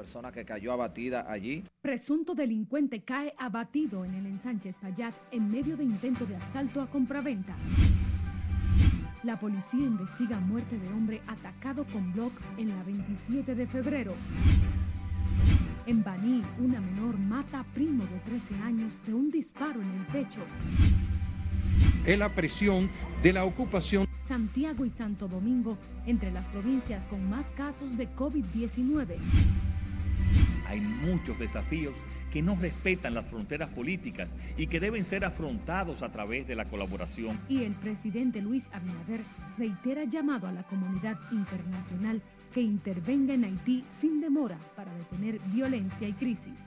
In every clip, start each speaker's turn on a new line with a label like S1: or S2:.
S1: persona que cayó abatida allí.
S2: Presunto delincuente cae abatido en el ensanche Espaillat en medio de intento de asalto a compraventa. La policía investiga muerte de hombre atacado con bloc en la 27 de febrero. En Baní, una menor mata a primo de 13 años de un disparo en el pecho.
S3: Es la presión de la ocupación.
S2: Santiago y Santo Domingo, entre las provincias con más casos de COVID-19.
S4: Hay muchos desafíos que no respetan las fronteras políticas y que deben ser afrontados a través de la colaboración.
S2: Y el presidente Luis Abinader reitera llamado a la comunidad internacional que intervenga en Haití sin demora para detener violencia y crisis.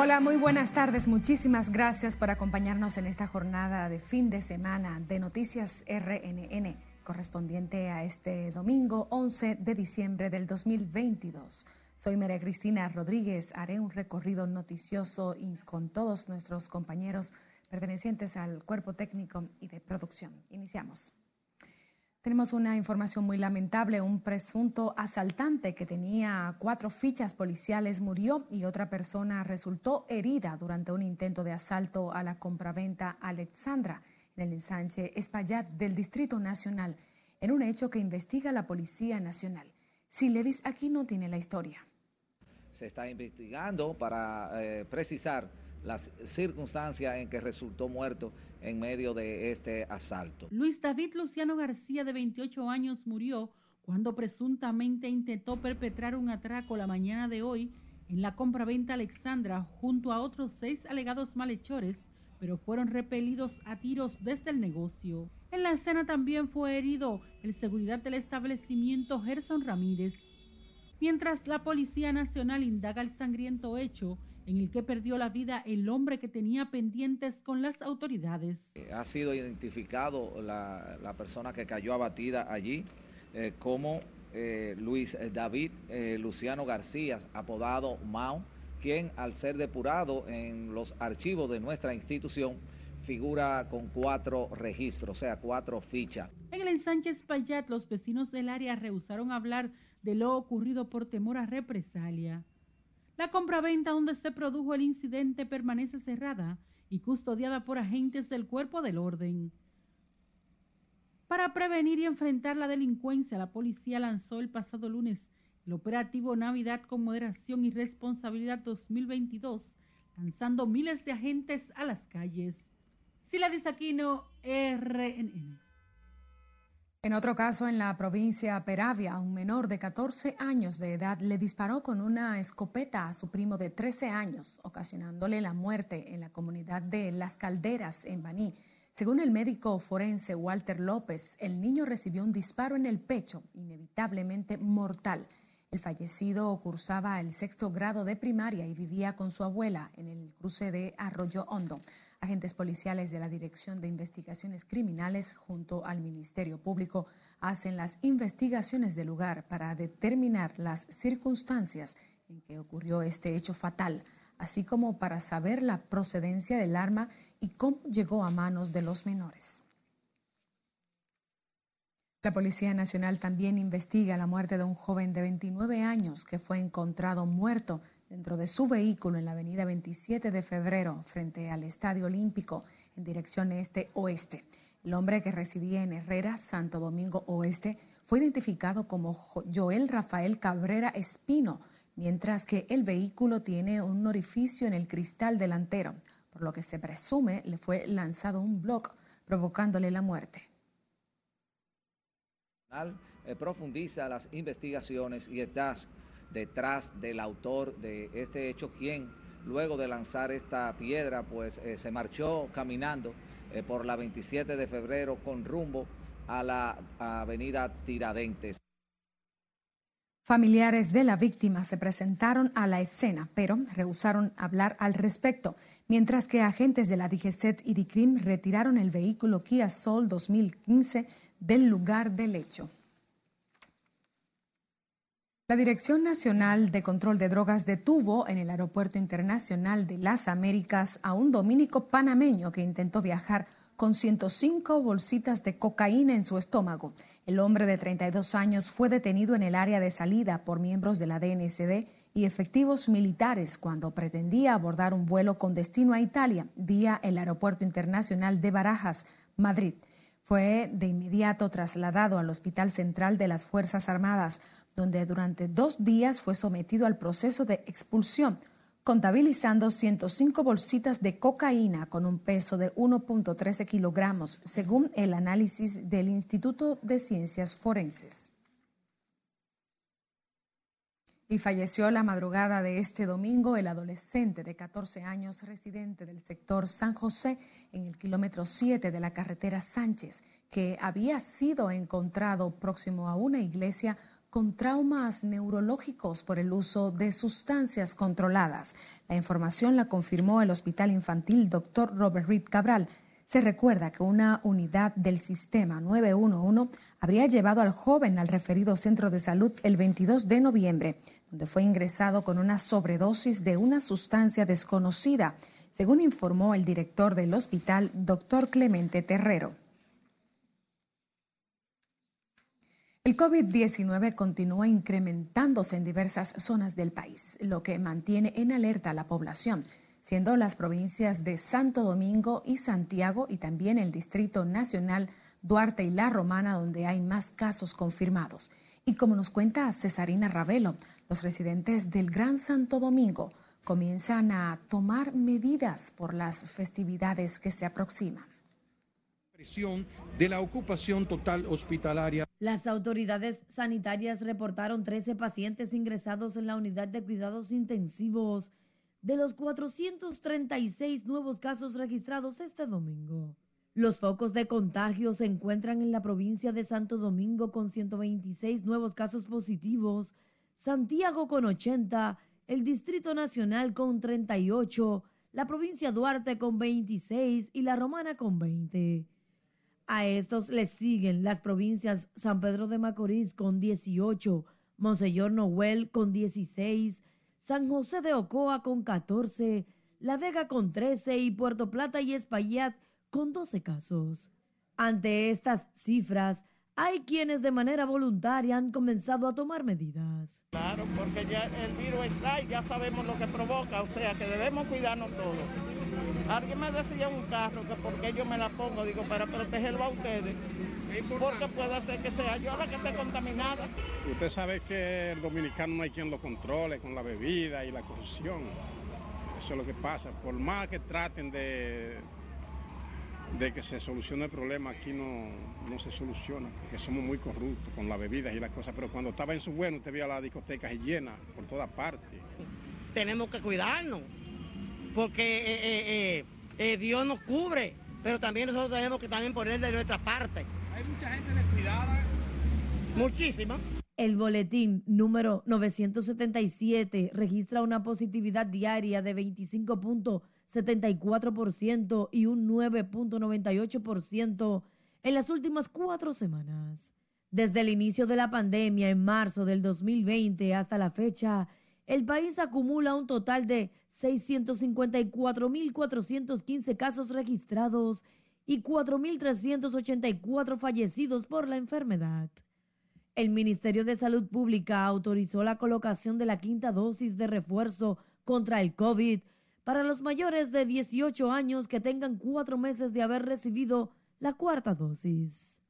S5: Hola, muy buenas tardes. Muchísimas gracias por acompañarnos en esta jornada de fin de semana de Noticias RNN, correspondiente a este domingo 11 de diciembre del 2022. Soy María Cristina Rodríguez. Haré un recorrido noticioso y con todos nuestros compañeros pertenecientes al cuerpo técnico y de producción. Iniciamos. Tenemos una información muy lamentable. Un presunto asaltante que tenía cuatro fichas policiales murió y otra persona resultó herida durante un intento de asalto a la compraventa Alexandra en el ensanche Espaillat del Distrito Nacional, en un hecho que investiga la Policía Nacional. Siledis aquí no tiene la historia.
S1: Se está investigando para eh, precisar las circunstancias en que resultó muerto en medio de este asalto.
S6: Luis David Luciano García, de 28 años, murió cuando presuntamente intentó perpetrar un atraco la mañana de hoy en la compraventa Alexandra junto a otros seis alegados malhechores, pero fueron repelidos a tiros desde el negocio. En la escena también fue herido el seguridad del establecimiento Gerson Ramírez. Mientras la Policía Nacional indaga el sangriento hecho, en el que perdió la vida el hombre que tenía pendientes con las autoridades.
S1: Eh, ha sido identificado la, persona que cayó abatida allí eh, como eh, Luis David Luciano García, apodado Mao, quien al ser depurado en los archivos de nuestra institución figura con cuatro registros, o sea, cuatro fichas.
S6: En el ensanche Payat, los vecinos del área rehusaron hablar de lo ocurrido por temor a represalia. La compraventa donde se produjo el incidente permanece cerrada y custodiada por agentes del cuerpo del orden. Para prevenir y enfrentar la delincuencia, la policía lanzó el pasado lunes el operativo Navidad con Moderación y Responsabilidad 2022, lanzando miles de agentes a las calles. Sila Aquino, RNN.
S5: En otro caso, en la provincia Peravia, un menor de 14 años de edad le disparó con una escopeta a su primo de 13 años, ocasionándole la muerte en la comunidad de Las Calderas, en Baní. Según el médico forense Walter López, el niño recibió un disparo en el pecho, inevitablemente mortal. El fallecido cursaba el sexto grado de primaria y vivía con su abuela en el cruce de Arroyo Hondo. Agentes policiales de la Dirección de Investigaciones Criminales junto al Ministerio Público hacen las investigaciones del lugar para determinar las circunstancias en que ocurrió este hecho fatal, así como para saber la procedencia del arma y cómo llegó a manos de los menores. La Policía Nacional también investiga la muerte de un joven de 29 años que fue encontrado muerto dentro de su vehículo en la avenida 27 de febrero frente al Estadio Olímpico en dirección este-oeste. El hombre que residía en Herrera, Santo Domingo Oeste, fue identificado como Joel Rafael Cabrera Espino, mientras que el vehículo tiene un orificio en el cristal delantero, por lo que se presume le fue lanzado un bloque provocándole la muerte.
S1: Eh, profundiza las investigaciones y estas detrás del autor de este hecho, quien luego de lanzar esta piedra, pues eh, se marchó caminando eh, por la 27 de febrero con rumbo a la avenida Tiradentes.
S5: Familiares de la víctima se presentaron a la escena, pero rehusaron hablar al respecto, mientras que agentes de la DGCET y DICRIM retiraron el vehículo Kia Soul 2015 del lugar del hecho. La Dirección Nacional de Control de Drogas detuvo en el Aeropuerto Internacional de las Américas a un dominico panameño que intentó viajar con 105 bolsitas de cocaína en su estómago. El hombre de 32 años fue detenido en el área de salida por miembros de la DNCD y efectivos militares cuando pretendía abordar un vuelo con destino a Italia vía el Aeropuerto Internacional de Barajas, Madrid. Fue de inmediato trasladado al Hospital Central de las Fuerzas Armadas donde durante dos días fue sometido al proceso de expulsión, contabilizando 105 bolsitas de cocaína con un peso de 1.13 kilogramos, según el análisis del Instituto de Ciencias Forenses. Y falleció la madrugada de este domingo el adolescente de 14 años residente del sector San José en el kilómetro 7 de la carretera Sánchez, que había sido encontrado próximo a una iglesia con traumas neurológicos por el uso de sustancias controladas. La información la confirmó el Hospital Infantil Dr. Robert Reed Cabral. Se recuerda que una unidad del sistema 911 habría llevado al joven al referido centro de salud el 22 de noviembre, donde fue ingresado con una sobredosis de una sustancia desconocida, según informó el director del hospital, doctor Clemente Terrero. El COVID-19 continúa incrementándose en diversas zonas del país, lo que mantiene en alerta a la población, siendo las provincias de Santo Domingo y Santiago y también el Distrito Nacional Duarte y La Romana donde hay más casos confirmados. Y como nos cuenta Cesarina Ravelo, los residentes del Gran Santo Domingo comienzan a tomar medidas por las festividades que se aproximan
S3: de la ocupación total hospitalaria.
S7: Las autoridades sanitarias reportaron 13 pacientes ingresados en la unidad de cuidados intensivos de los 436 nuevos casos registrados este domingo. Los focos de contagio se encuentran en la provincia de Santo Domingo con 126 nuevos casos positivos, Santiago con 80, el Distrito Nacional con 38, la provincia Duarte con 26 y la Romana con 20. A estos le siguen las provincias San Pedro de Macorís con 18, Monseñor Noel con 16, San José de Ocoa con 14, La Vega con 13 y Puerto Plata y Espaillat con 12 casos. Ante estas cifras, hay quienes de manera voluntaria han comenzado a tomar medidas.
S8: Claro, porque ya el virus está y ya sabemos lo que provoca, o sea que debemos cuidarnos todos. Alguien me decía un carro que porque yo me la pongo, digo, para protegerlo a ustedes. Porque puede ser que sea yo la que esté contaminada.
S9: Usted sabe que el dominicano no hay quien lo controle con la bebida y la corrupción. Eso es lo que pasa. Por más que traten de, de que se solucione el problema, aquí no, no se soluciona, porque somos muy corruptos con las bebidas y las cosas. Pero cuando estaba en su bueno, usted veía las discotecas llenas por todas partes.
S8: Tenemos que cuidarnos porque eh, eh, eh, Dios nos cubre, pero también nosotros tenemos que también poner de nuestra parte.
S10: Hay mucha gente descuidada.
S8: Muchísima.
S7: El boletín número 977 registra una positividad diaria de 25.74% y un 9.98% en las últimas cuatro semanas. Desde el inicio de la pandemia en marzo del 2020 hasta la fecha, el país acumula un total de 654.415 casos registrados y 4.384 fallecidos por la enfermedad. El Ministerio de Salud Pública autorizó la colocación de la quinta dosis de refuerzo contra el COVID para los mayores de 18 años que tengan cuatro meses de haber recibido la cuarta dosis.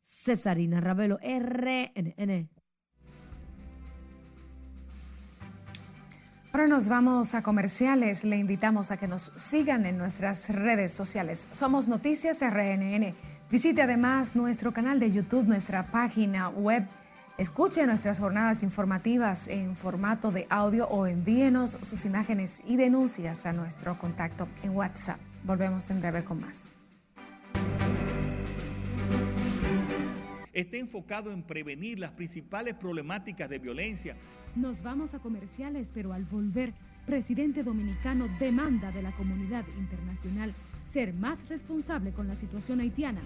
S7: Cesarina Ravelo, RNN.
S5: Ahora nos vamos a comerciales. Le invitamos a que nos sigan en nuestras redes sociales. Somos Noticias RNN. Visite además nuestro canal de YouTube, nuestra página web. Escuche nuestras jornadas informativas en formato de audio o envíenos sus imágenes y denuncias a nuestro contacto en WhatsApp. Volvemos en breve con más.
S4: Está enfocado en prevenir las principales problemáticas de violencia
S2: nos vamos a comerciales, pero al volver, presidente dominicano demanda de la comunidad internacional ser más responsable con la situación haitiana.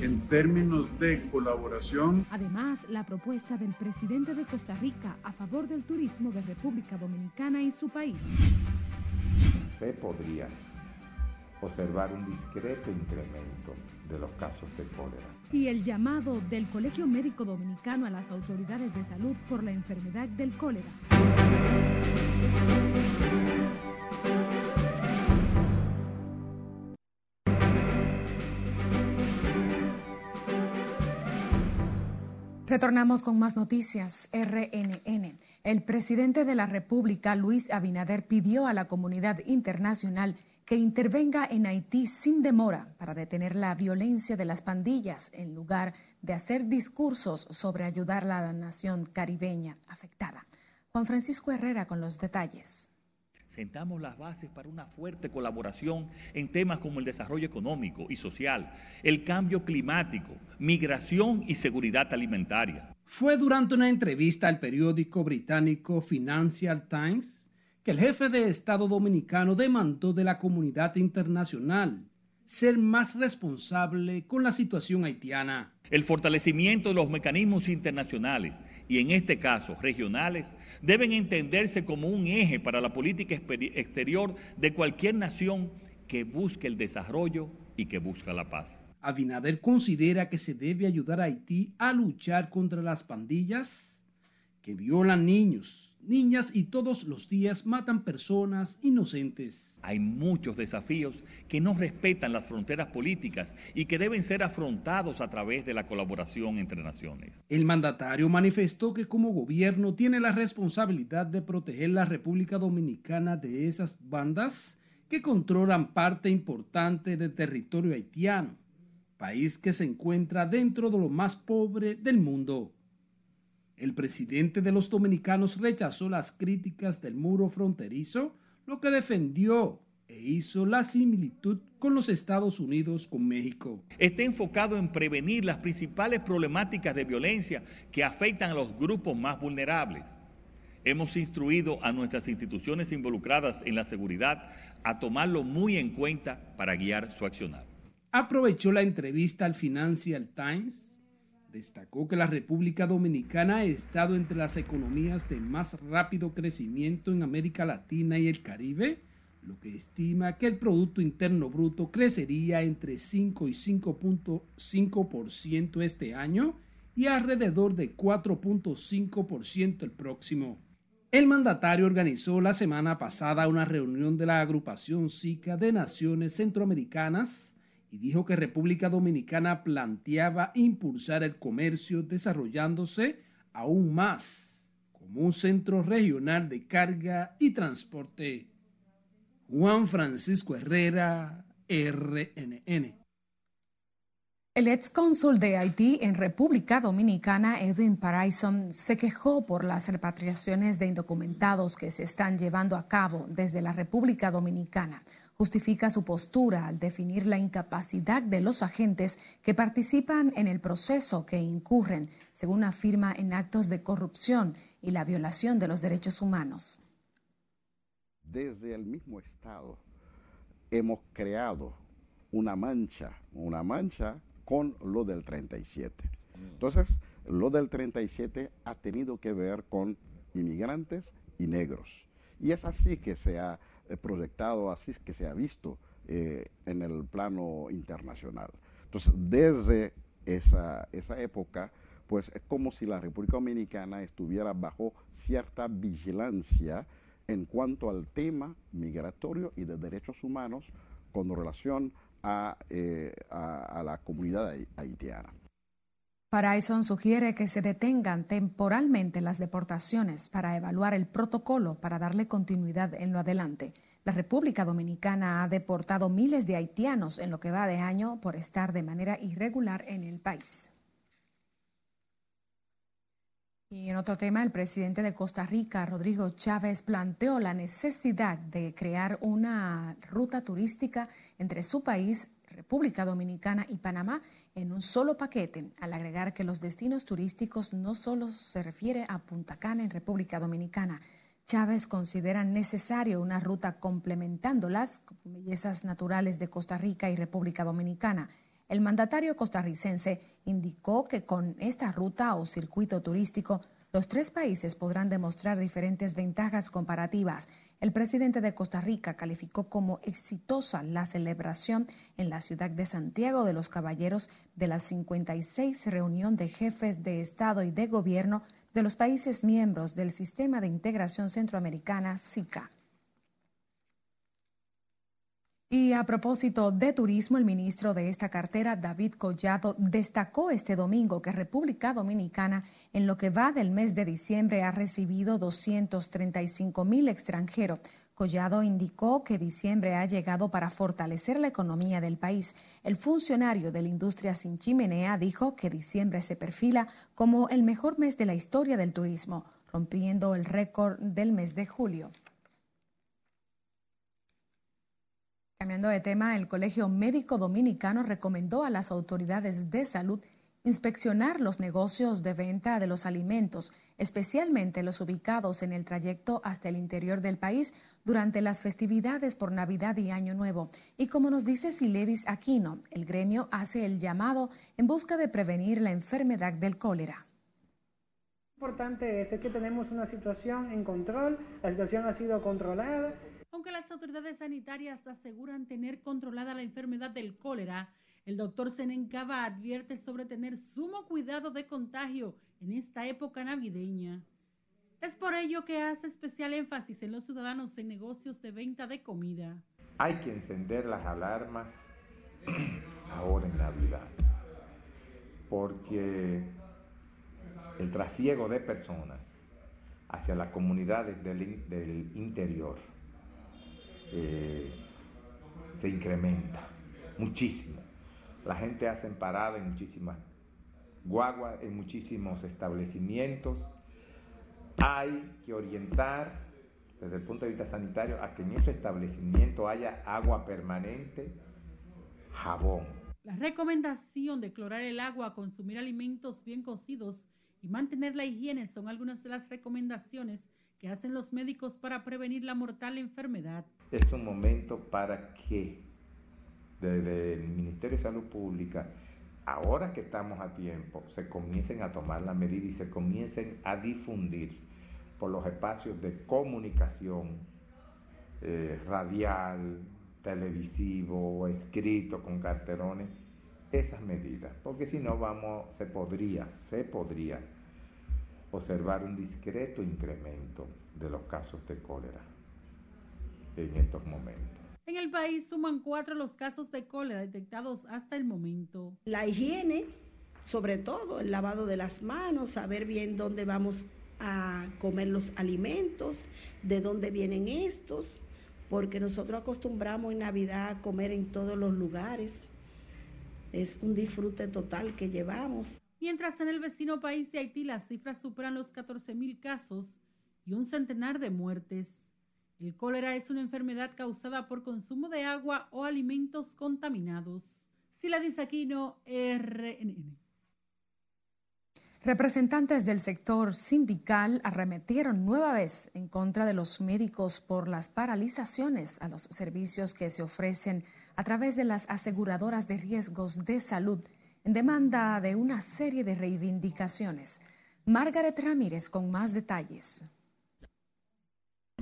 S11: En términos de colaboración.
S2: Además, la propuesta del presidente de Costa Rica a favor del turismo de República Dominicana y su país.
S12: Se podría observar un discreto incremento de los casos de cólera.
S2: Y el llamado del Colegio Médico Dominicano a las autoridades de salud por la enfermedad del cólera.
S5: Retornamos con más noticias. RNN. El presidente de la República, Luis Abinader, pidió a la comunidad internacional que intervenga en Haití sin demora para detener la violencia de las pandillas en lugar de hacer discursos sobre ayudar a la nación caribeña afectada. Juan Francisco Herrera con los detalles.
S4: Sentamos las bases para una fuerte colaboración en temas como el desarrollo económico y social, el cambio climático, migración y seguridad alimentaria.
S13: Fue durante una entrevista al periódico británico Financial Times que el jefe de Estado dominicano demandó de la comunidad internacional ser más responsable con la situación haitiana.
S4: El fortalecimiento de los mecanismos internacionales y en este caso regionales deben entenderse como un eje para la política exterior de cualquier nación que busque el desarrollo y que busca la paz.
S13: Abinader considera que se debe ayudar a Haití a luchar contra las pandillas que violan niños, niñas y todos los días matan personas inocentes.
S4: Hay muchos desafíos que no respetan las fronteras políticas y que deben ser afrontados a través de la colaboración entre naciones.
S13: El mandatario manifestó que como gobierno tiene la responsabilidad de proteger la República Dominicana de esas bandas que controlan parte importante del territorio haitiano, país que se encuentra dentro de lo más pobre del mundo. El presidente de los dominicanos rechazó las críticas del muro fronterizo, lo que defendió e hizo la similitud con los Estados Unidos con México.
S4: Está enfocado en prevenir las principales problemáticas de violencia que afectan a los grupos más vulnerables. Hemos instruido a nuestras instituciones involucradas en la seguridad a tomarlo muy en cuenta para guiar su accionar.
S13: Aprovechó la entrevista al Financial Times Destacó que la República Dominicana ha estado entre las economías de más rápido crecimiento en América Latina y el Caribe, lo que estima que el Producto Interno Bruto crecería entre 5 y 5.5% este año y alrededor de 4.5% el próximo. El mandatario organizó la semana pasada una reunión de la agrupación SICA de Naciones Centroamericanas y dijo que República Dominicana planteaba impulsar el comercio desarrollándose aún más como un centro regional de carga y transporte. Juan Francisco Herrera, RNN.
S5: El ex cónsul de Haití en República Dominicana, Edwin Paraison, se quejó por las repatriaciones de indocumentados que se están llevando a cabo desde la República Dominicana justifica su postura al definir la incapacidad de los agentes que participan en el proceso que incurren, según afirma, en actos de corrupción y la violación de los derechos humanos.
S14: Desde el mismo Estado hemos creado una mancha, una mancha con lo del 37. Entonces, lo del 37 ha tenido que ver con inmigrantes y negros. Y es así que se ha proyectado, así que se ha visto eh, en el plano internacional. Entonces, desde esa, esa época, pues es como si la República Dominicana estuviera bajo cierta vigilancia en cuanto al tema migratorio y de derechos humanos con relación a, eh, a la comunidad haitiana.
S5: Paraison sugiere que se detengan temporalmente las deportaciones para evaluar el protocolo para darle continuidad en lo adelante. La República Dominicana ha deportado miles de haitianos en lo que va de año por estar de manera irregular en el país. Y en otro tema, el presidente de Costa Rica, Rodrigo Chávez, planteó la necesidad de crear una ruta turística entre su país, República Dominicana y Panamá en un solo paquete, al agregar que los destinos turísticos no solo se refiere a Punta Cana en República Dominicana. Chávez considera necesario una ruta complementándolas con bellezas naturales de Costa Rica y República Dominicana. El mandatario costarricense indicó que con esta ruta o circuito turístico, los tres países podrán demostrar diferentes ventajas comparativas. El presidente de Costa Rica calificó como exitosa la celebración en la ciudad de Santiago de los Caballeros de la 56 reunión de jefes de Estado y de Gobierno de los países miembros del Sistema de Integración Centroamericana, SICA. Y a propósito de turismo, el ministro de esta cartera, David Collado, destacó este domingo que República Dominicana, en lo que va del mes de diciembre, ha recibido 235 mil extranjeros. Collado indicó que diciembre ha llegado para fortalecer la economía del país. El funcionario de la industria sin chimenea dijo que diciembre se perfila como el mejor mes de la historia del turismo, rompiendo el récord del mes de julio. Cambiando de tema, el Colegio Médico Dominicano recomendó a las autoridades de salud inspeccionar los negocios de venta de los alimentos, especialmente los ubicados en el trayecto hasta el interior del país durante las festividades por Navidad y Año Nuevo. Y como nos dice Siledis Aquino, el gremio hace el llamado en busca de prevenir la enfermedad del cólera
S15: importante es que tenemos una situación en control, la situación ha sido controlada
S6: aunque las autoridades sanitarias aseguran tener controlada la enfermedad del cólera, el doctor Senencaba advierte sobre tener sumo cuidado de contagio en esta época navideña. Es por ello que hace especial énfasis en los ciudadanos en negocios de venta de comida.
S12: Hay que encender las alarmas ahora en Navidad, porque el trasiego de personas hacia las comunidades del, del interior eh, se incrementa muchísimo. La gente hace parada en muchísimas guaguas, en muchísimos establecimientos. Hay que orientar desde el punto de vista sanitario a que en ese establecimiento haya agua permanente, jabón.
S6: La recomendación de clorar el agua, consumir alimentos bien cocidos y mantener la higiene son algunas de las recomendaciones que hacen los médicos para prevenir la mortal enfermedad.
S12: Es un momento para que desde el Ministerio de Salud Pública, ahora que estamos a tiempo, se comiencen a tomar la medida y se comiencen a difundir por los espacios de comunicación eh, radial, televisivo, escrito con carterones, esas medidas, porque si no vamos, se podría, se podría observar un discreto incremento de los casos de cólera en estos momentos.
S6: En el país suman cuatro los casos de cólera detectados hasta el momento.
S16: La higiene, sobre todo el lavado de las manos, saber bien dónde vamos a comer los alimentos, de dónde vienen estos, porque nosotros acostumbramos en Navidad a comer en todos los lugares. Es un disfrute total que llevamos.
S6: Mientras en el vecino país de Haití las cifras superan los 14 mil casos y un centenar de muertes. El cólera es una enfermedad causada por consumo de agua o alimentos contaminados. Sila Aquino, RNN.
S5: Representantes del sector sindical arremetieron nueva vez en contra de los médicos por las paralizaciones a los servicios que se ofrecen a través de las aseguradoras de riesgos de salud en demanda de una serie de reivindicaciones. Margaret Ramírez con más detalles.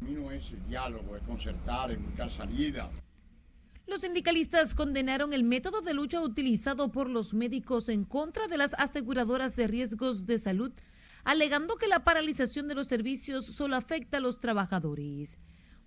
S17: Camino es el diálogo, es concertar, es buscar salida.
S18: Los sindicalistas condenaron el método de lucha utilizado por los médicos en contra de las aseguradoras de riesgos de salud, alegando que la paralización de los servicios solo afecta a los trabajadores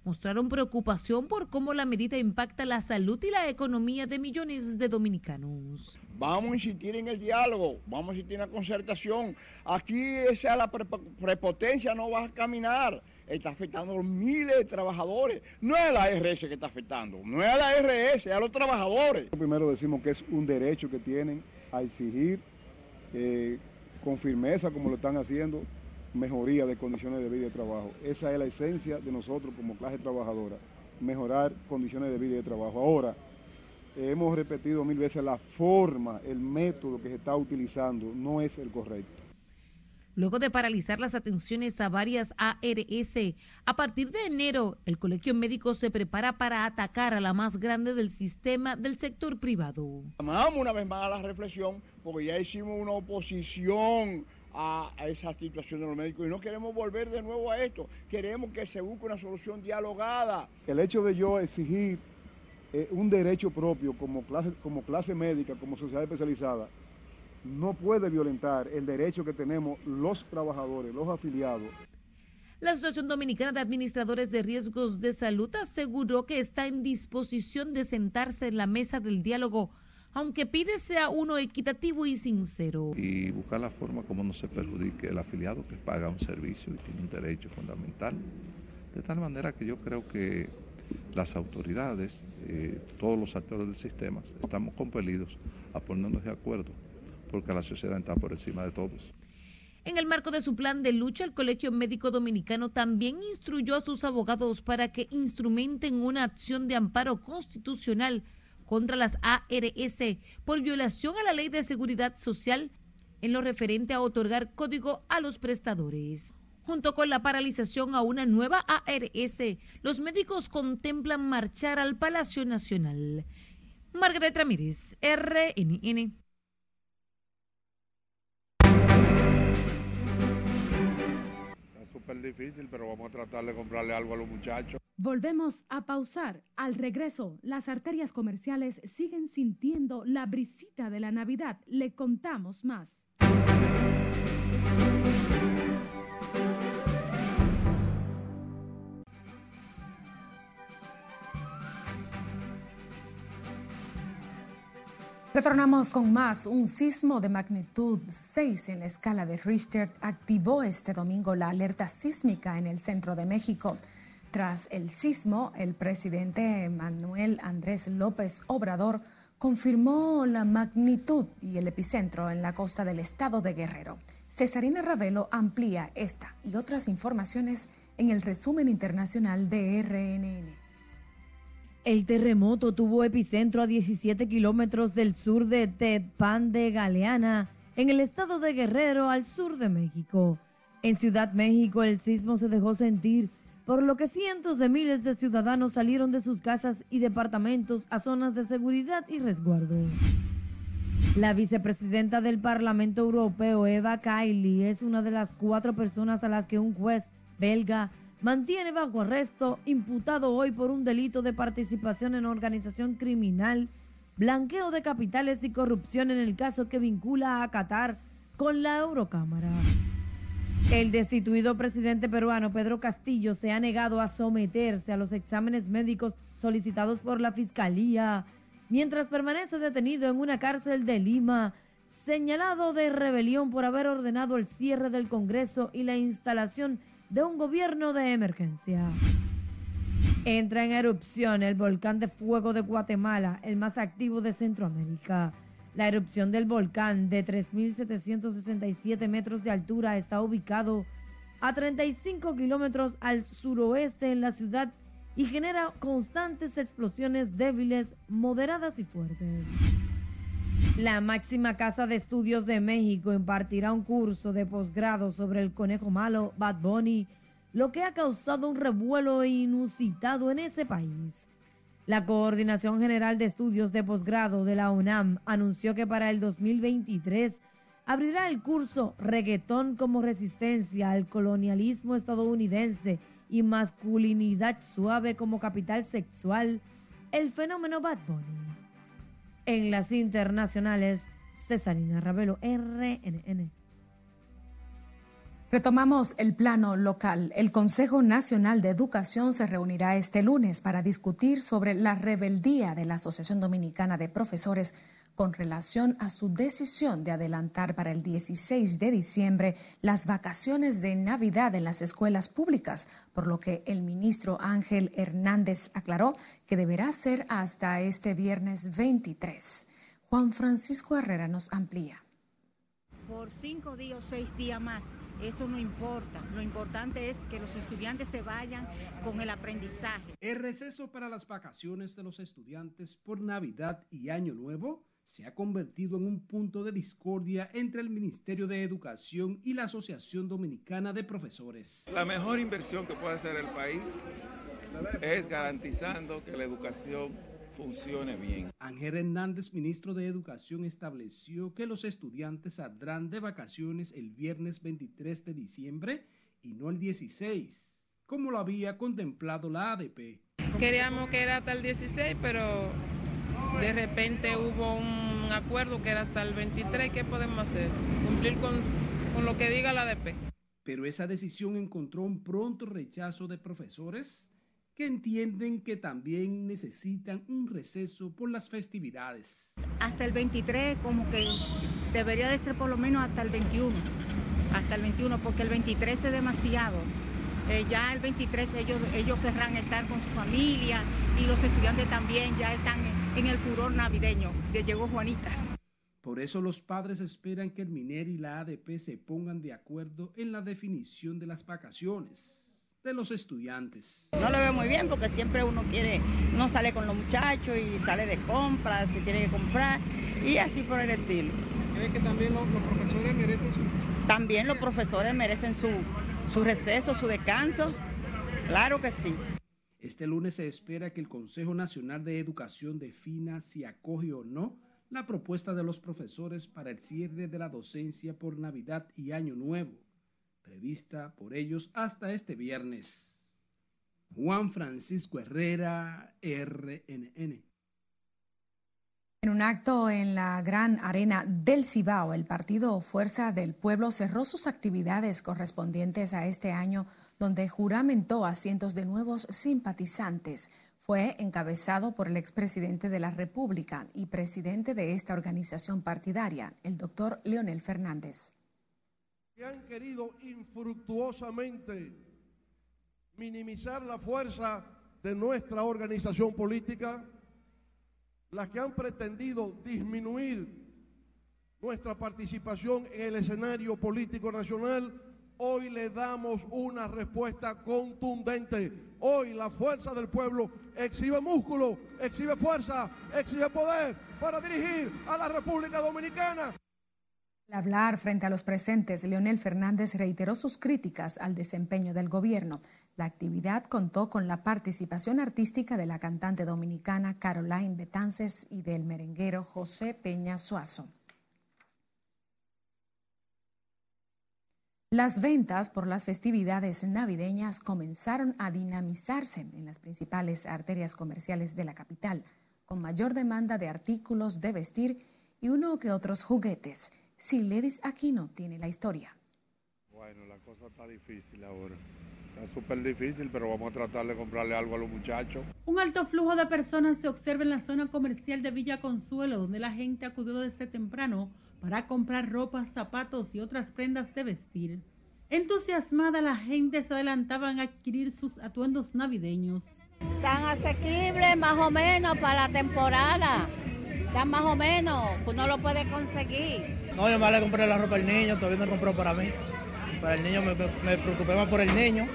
S18: mostraron preocupación por cómo la medida impacta la salud y la economía de millones de dominicanos.
S17: Vamos a insistir en el diálogo, vamos a insistir en la concertación. Aquí esa la prepotencia no va a caminar. Está afectando a los miles de trabajadores. No es la ARS que está afectando, no es a la ARS, es a los trabajadores.
S19: Primero decimos que es un derecho que tienen a exigir eh, con firmeza como lo están haciendo mejoría de condiciones de vida y de trabajo. Esa es la esencia de nosotros como clase trabajadora, mejorar condiciones de vida y de trabajo. Ahora, hemos repetido mil veces la forma, el método que se está utilizando no es el correcto.
S18: Luego de paralizar las atenciones a varias ARS. A partir de enero, el Colegio Médico se prepara para atacar a la más grande del sistema del sector privado.
S17: Llamamos una vez más a la reflexión porque ya hicimos una oposición a, esa situación de los médicos y no queremos volver de nuevo a esto. Queremos que se busque una solución dialogada.
S19: El hecho de yo exigir eh, un derecho propio como clase, como clase médica, como sociedad especializada, no puede violentar el derecho que tenemos los trabajadores, los afiliados.
S18: La Asociación Dominicana de Administradores de Riesgos de Salud aseguró que está en disposición de sentarse en la mesa del diálogo, aunque pide sea uno equitativo y sincero.
S20: Y buscar la forma como no se perjudique el afiliado que paga un servicio y tiene un derecho fundamental. De tal manera que yo creo que las autoridades, eh, todos los actores del sistema, estamos compelidos a ponernos de acuerdo porque la sociedad está por encima de todos.
S18: En el marco de su plan de lucha, el Colegio Médico Dominicano también instruyó a sus abogados para que instrumenten una acción de amparo constitucional contra las ARS por violación a la Ley de Seguridad Social en lo referente a otorgar código a los prestadores. Junto con la paralización a una nueva ARS, los médicos contemplan marchar al Palacio Nacional. Margaret Ramírez, RNN.
S21: Súper difícil, pero vamos a tratar de comprarle algo a los muchachos.
S2: Volvemos a pausar. Al regreso, las arterias comerciales siguen sintiendo la brisita de la Navidad. Le contamos más. Retornamos con más. Un sismo de magnitud 6 en la escala de Richter activó este domingo la alerta sísmica en el centro de México. Tras el sismo, el presidente Manuel Andrés López Obrador confirmó la magnitud y el epicentro en la costa del estado de Guerrero. Cesarina Ravelo amplía esta y otras informaciones en el resumen internacional de RNN.
S7: El terremoto tuvo epicentro a 17 kilómetros del sur de Tepán de Galeana, en el estado de Guerrero, al sur de México. En Ciudad México el sismo se dejó sentir, por lo que cientos de miles de ciudadanos salieron de sus casas y departamentos a zonas de seguridad y resguardo. La vicepresidenta del Parlamento Europeo, Eva Kaili, es una de las cuatro personas a las que un juez belga mantiene bajo arresto, imputado hoy por un delito de participación en organización criminal, blanqueo de capitales y corrupción en el caso que vincula a Qatar con la Eurocámara. El destituido presidente peruano Pedro Castillo se ha negado a someterse a los exámenes médicos solicitados por la Fiscalía, mientras permanece detenido en una cárcel de Lima, señalado de rebelión por haber ordenado el cierre del Congreso y la instalación un gobierno de emergencia. Entra en erupción el volcán de fuego de Guatemala, el más activo de Centroamérica. La erupción del volcán de 3.767 metros de altura está ubicado a 35 kilómetros al suroeste en la ciudad y genera constantes explosiones débiles, moderadas y fuertes. La máxima casa de estudios de México impartirá un curso de posgrado sobre el conejo malo Bad Bunny, lo que ha causado un revuelo inusitado en ese país. La Coordinación General de Estudios de Posgrado de la UNAM anunció que para el 2023 abrirá el curso Reggaetón como resistencia al colonialismo estadounidense y masculinidad suave como capital sexual, el fenómeno Bad Bunny. En las internacionales, Cesarina Ravelo, RNN. Retomamos el plano local. El Consejo Nacional de Educación se reunirá este lunes para discutir sobre la rebeldía de la Asociación Dominicana de Profesores con relación a su decisión de adelantar para el 16 de diciembre las vacaciones de Navidad en las escuelas públicas, por lo que el ministro Ángel Hernández aclaró que deberá ser hasta este viernes 23. Juan Francisco Herrera nos amplía
S22: por cinco días o seis días más, eso no importa. Lo importante es que los estudiantes se vayan con el aprendizaje.
S13: El receso para las vacaciones de los estudiantes por Navidad y Año Nuevo se ha convertido en un punto de discordia entre el Ministerio de Educación y la Asociación Dominicana de Profesores.
S10: La mejor inversión que puede hacer el país es garantizando que la educación funcione bien.
S13: Ángel Hernández, ministro de Educación, estableció que los estudiantes saldrán de vacaciones el viernes 23 de diciembre y no el 16, como lo había contemplado la ADP.
S23: Queríamos que era hasta el 16, pero de repente hubo un acuerdo que era hasta el 23. ¿Qué podemos hacer? Cumplir con, con lo que diga la ADP.
S13: Pero esa decisión encontró un pronto rechazo de profesores que entienden que también necesitan un receso por las festividades.
S22: Hasta el 23 como que debería de ser por lo menos hasta el 21, hasta el 21 porque el 23 es demasiado. Eh, ya el 23 ellos, ellos querrán estar con su familia y los estudiantes también ya están en el furor navideño, que llegó Juanita.
S13: Por eso los padres esperan que el MINER y la ADP se pongan de acuerdo en la definición de las vacaciones de los estudiantes.
S24: No lo veo muy bien porque siempre uno quiere, uno sale con los muchachos y sale de compras, se tiene que comprar y así por el estilo.
S13: ¿Cree que también los, profesores merecen su...
S24: También los profesores merecen su, su receso, su descanso? Claro que sí.
S13: Este lunes se espera que el Consejo Nacional de Educación defina si acoge o no la propuesta de los profesores para el cierre de la docencia por Navidad y Año Nuevo prevista por ellos hasta este viernes. Juan Francisco Herrera, RNN.
S5: En un acto en la Gran Arena del Cibao, el partido Fuerza del Pueblo cerró sus actividades correspondientes a este año, donde juramentó a cientos de nuevos simpatizantes. Fue encabezado por el expresidente de la República y presidente de esta organización partidaria, el doctor Leonel Fernández
S25: que han querido infructuosamente minimizar la fuerza de nuestra organización política, las que han pretendido disminuir nuestra participación en el escenario político nacional, hoy le damos una respuesta contundente. Hoy la fuerza del pueblo exhibe músculo, exhibe fuerza, exhibe poder para dirigir a la República Dominicana.
S5: Al hablar frente a los presentes, Leonel Fernández reiteró sus críticas al desempeño del gobierno. La actividad contó con la participación artística de la cantante dominicana Caroline Betances y del merenguero José Peña Suazo. Las ventas por las festividades navideñas comenzaron a dinamizarse en las principales arterias comerciales de la capital, con mayor demanda de artículos de vestir y uno que otros juguetes. Siledis Aquino tiene la historia.
S21: Bueno, la cosa está difícil ahora. Está súper difícil, pero vamos a tratar de comprarle algo a los muchachos.
S6: Un alto flujo de personas se observa en la zona comercial de Villa Consuelo, donde la gente acudió desde temprano para comprar ropa, zapatos y otras prendas de vestir. Entusiasmada, la gente se adelantaba a adquirir sus atuendos navideños.
S26: Tan asequible más o menos para la temporada. Tan más o menos, uno lo puede conseguir.
S27: No, yo me le compré la ropa al niño, todavía no compró para mí. Para el niño me, preocupé más por el niño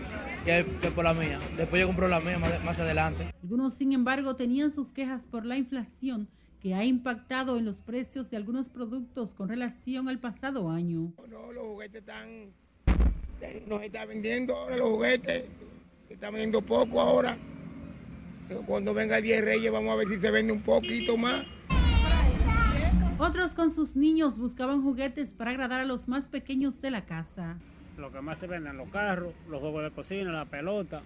S27: que, por la mía. Después yo compré la mía más, adelante.
S6: Algunos, sin embargo, tenían sus quejas por la inflación que ha impactado en los precios de algunos productos con relación al pasado año.
S28: No, los juguetes están, nos está vendiendo ahora los juguetes, se está vendiendo poco ahora. Cuando venga el 10 Reyes vamos a ver si se vende un poquito más.
S6: Otros con sus niños buscaban juguetes para agradar a los más pequeños de la casa.
S29: Lo que más se venden, los carros, los juegos de cocina, la pelota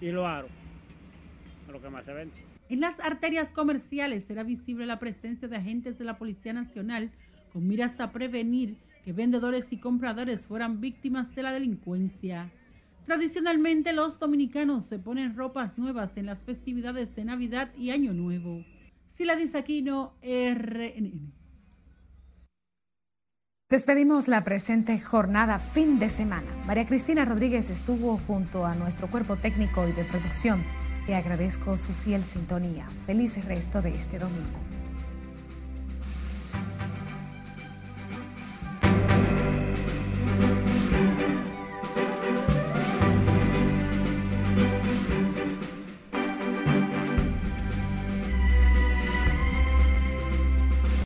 S29: y los aros. Lo que más se vende.
S6: En las arterias comerciales era visible la presencia de agentes de la Policía Nacional con miras a prevenir que vendedores y compradores fueran víctimas de la delincuencia. Tradicionalmente los dominicanos se ponen ropas nuevas en las festividades de Navidad y Año Nuevo. Sila Aquino, RNN.
S5: Despedimos la presente jornada fin de semana. María Cristina Rodríguez estuvo junto a nuestro cuerpo técnico y de producción. Le agradezco su fiel sintonía. Feliz resto de este domingo.